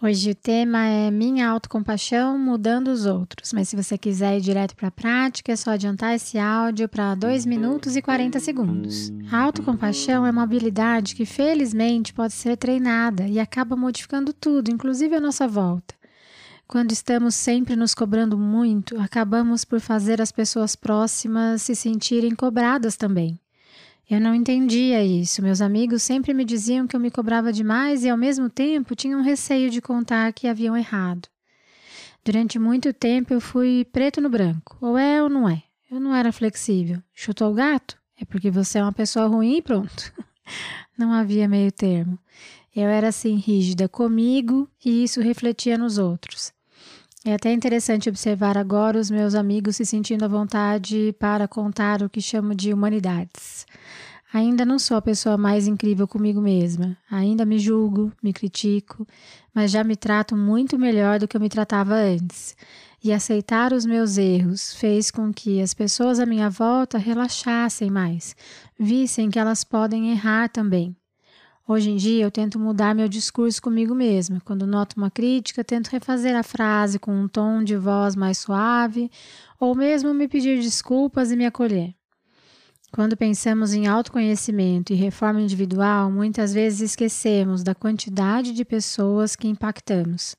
Hoje o tema é Minha Autocompaixão Mudando os Outros, mas se você quiser ir direto para a prática, é só adiantar esse áudio para 2 minutos e 40 segundos. A autocompaixão é uma habilidade que felizmente pode ser treinada e acaba modificando tudo, inclusive a nossa volta. Quando estamos sempre nos cobrando muito, acabamos por fazer as pessoas próximas se sentirem cobradas também. Eu não entendia isso. Meus amigos sempre me diziam que eu me cobrava demais e, ao mesmo tempo, tinham receio de contar que haviam errado. Durante muito tempo eu fui preto no branco. Ou é ou não é. Eu não era flexível. Chutou o gato? É porque você é uma pessoa ruim e pronto. Não havia meio termo. Eu era assim rígida comigo e isso refletia nos outros. É até interessante observar agora os meus amigos se sentindo à vontade para contar o que chamo de humanidades. Ainda não sou a pessoa mais incrível comigo mesma. Ainda me julgo, me critico, mas já me trato muito melhor do que eu me tratava antes. E aceitar os meus erros fez com que as pessoas à minha volta relaxassem mais, vissem que elas podem errar também. Hoje em dia eu tento mudar meu discurso comigo mesma. Quando noto uma crítica, tento refazer a frase com um tom de voz mais suave, ou mesmo me pedir desculpas e me acolher. Quando pensamos em autoconhecimento e reforma individual, muitas vezes esquecemos da quantidade de pessoas que impactamos.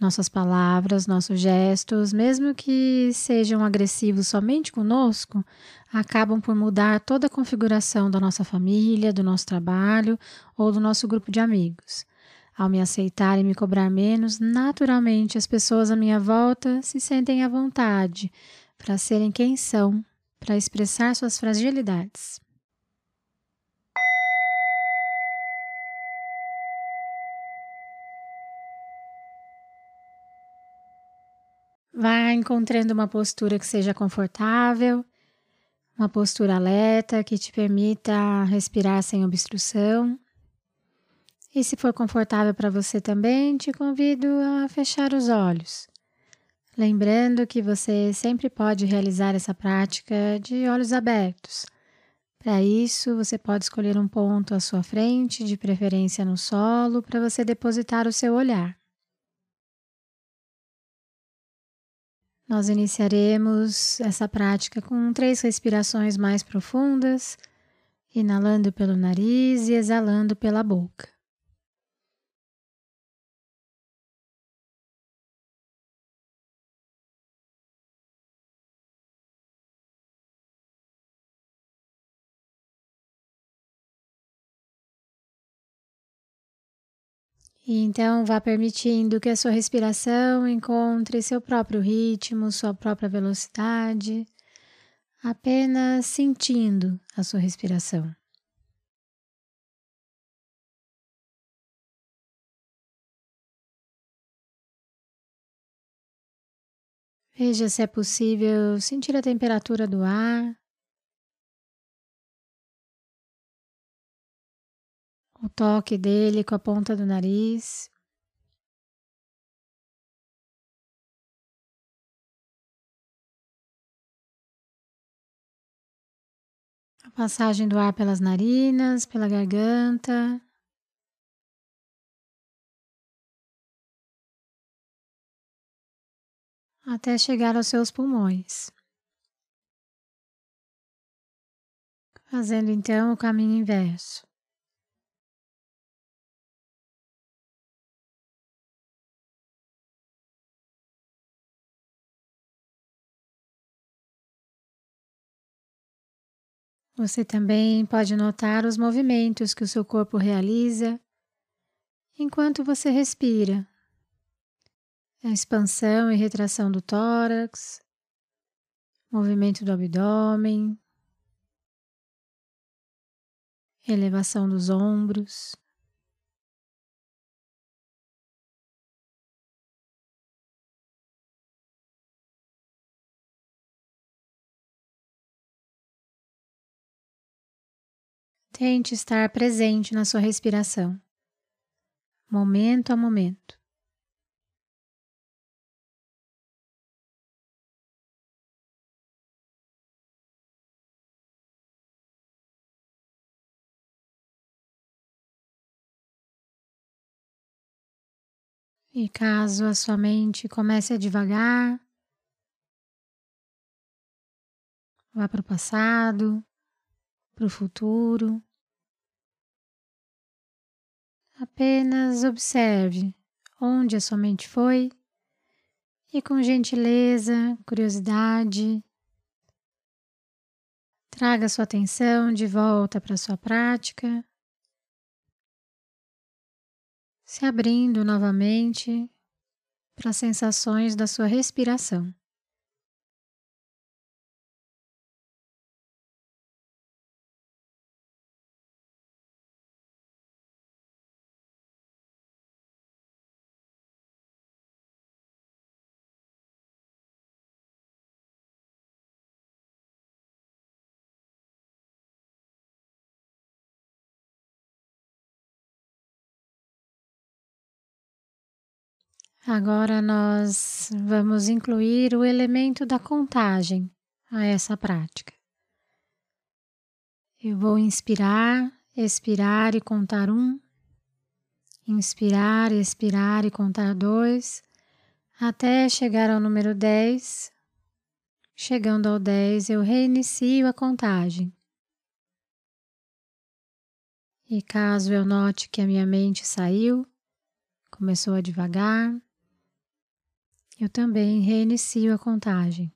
Nossas palavras, nossos gestos, mesmo que sejam agressivos somente conosco, acabam por mudar toda a configuração da nossa família, do nosso trabalho ou do nosso grupo de amigos. Ao me aceitar e me cobrar menos, naturalmente as pessoas à minha volta se sentem à vontade para serem quem são para expressar suas fragilidades. Vá encontrando uma postura que seja confortável, uma postura alerta que te permita respirar sem obstrução. E se for confortável para você também, te convido a fechar os olhos. Lembrando que você sempre pode realizar essa prática de olhos abertos. Para isso, você pode escolher um ponto à sua frente, de preferência no solo, para você depositar o seu olhar. Nós iniciaremos essa prática com três respirações mais profundas, inalando pelo nariz e exalando pela boca. E então vá permitindo que a sua respiração encontre seu próprio ritmo, sua própria velocidade, apenas sentindo a sua respiração. Veja se é possível sentir a temperatura do ar. O toque dele com a ponta do nariz. A passagem do ar pelas narinas, pela garganta. Até chegar aos seus pulmões. Fazendo então o caminho inverso. Você também pode notar os movimentos que o seu corpo realiza enquanto você respira. A expansão e retração do tórax, movimento do abdômen, elevação dos ombros. Tente estar presente na sua respiração, momento a momento. E caso a sua mente comece a devagar, vá para o passado, para o futuro. Apenas observe onde a sua mente foi e, com gentileza, curiosidade, traga sua atenção de volta para a sua prática se abrindo novamente para as sensações da sua respiração. Agora nós vamos incluir o elemento da contagem a essa prática. Eu vou inspirar, expirar e contar um, inspirar, expirar e contar dois, até chegar ao número 10. Chegando ao 10, eu reinicio a contagem. E caso eu note que a minha mente saiu, começou a devagar, eu também reinicio a contagem.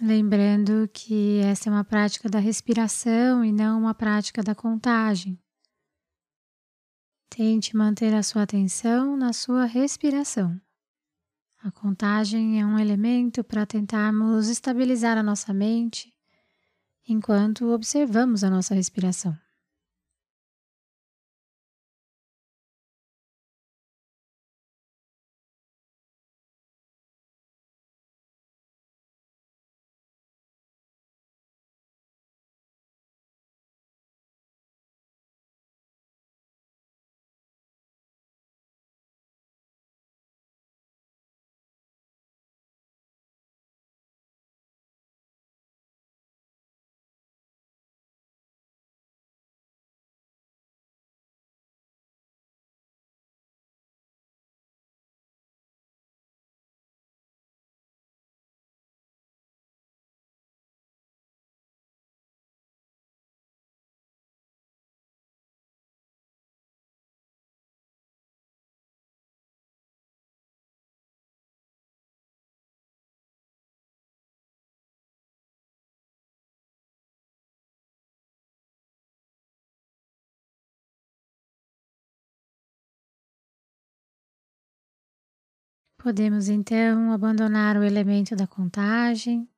Lembrando que essa é uma prática da respiração e não uma prática da contagem. Tente manter a sua atenção na sua respiração. A contagem é um elemento para tentarmos estabilizar a nossa mente enquanto observamos a nossa respiração. Podemos então abandonar o elemento da contagem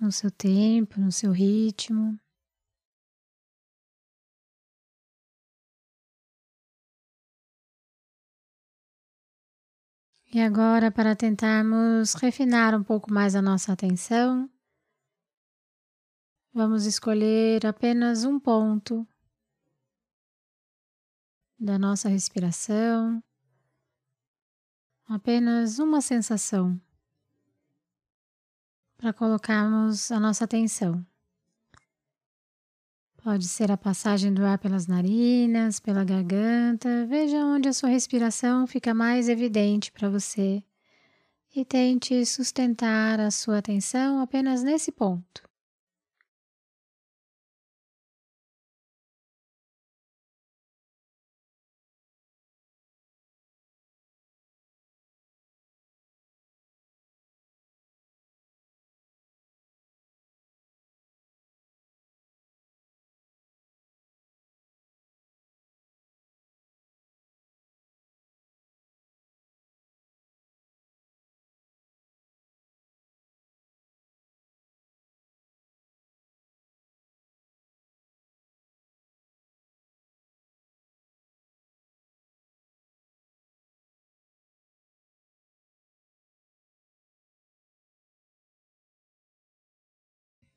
no seu tempo, no seu ritmo. E agora, para tentarmos refinar um pouco mais a nossa atenção, vamos escolher apenas um ponto da nossa respiração, apenas uma sensação para colocarmos a nossa atenção. Pode ser a passagem do ar pelas narinas, pela garganta. Veja onde a sua respiração fica mais evidente para você e tente sustentar a sua atenção apenas nesse ponto.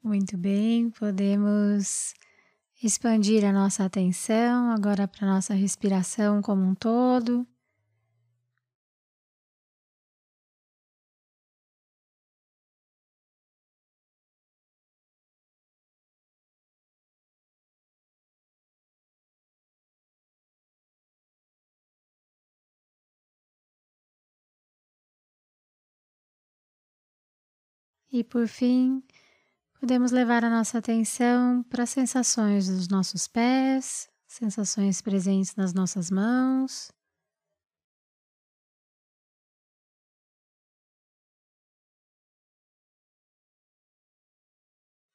Muito bem, podemos expandir a nossa atenção agora para a nossa respiração como um todo. E por fim, podemos levar a nossa atenção para as sensações dos nossos pés, sensações presentes nas nossas mãos.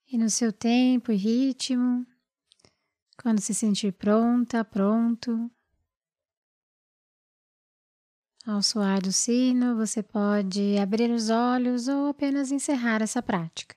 E no seu tempo e ritmo, quando se sentir pronta, pronto, ao soar do sino, você pode abrir os olhos ou apenas encerrar essa prática.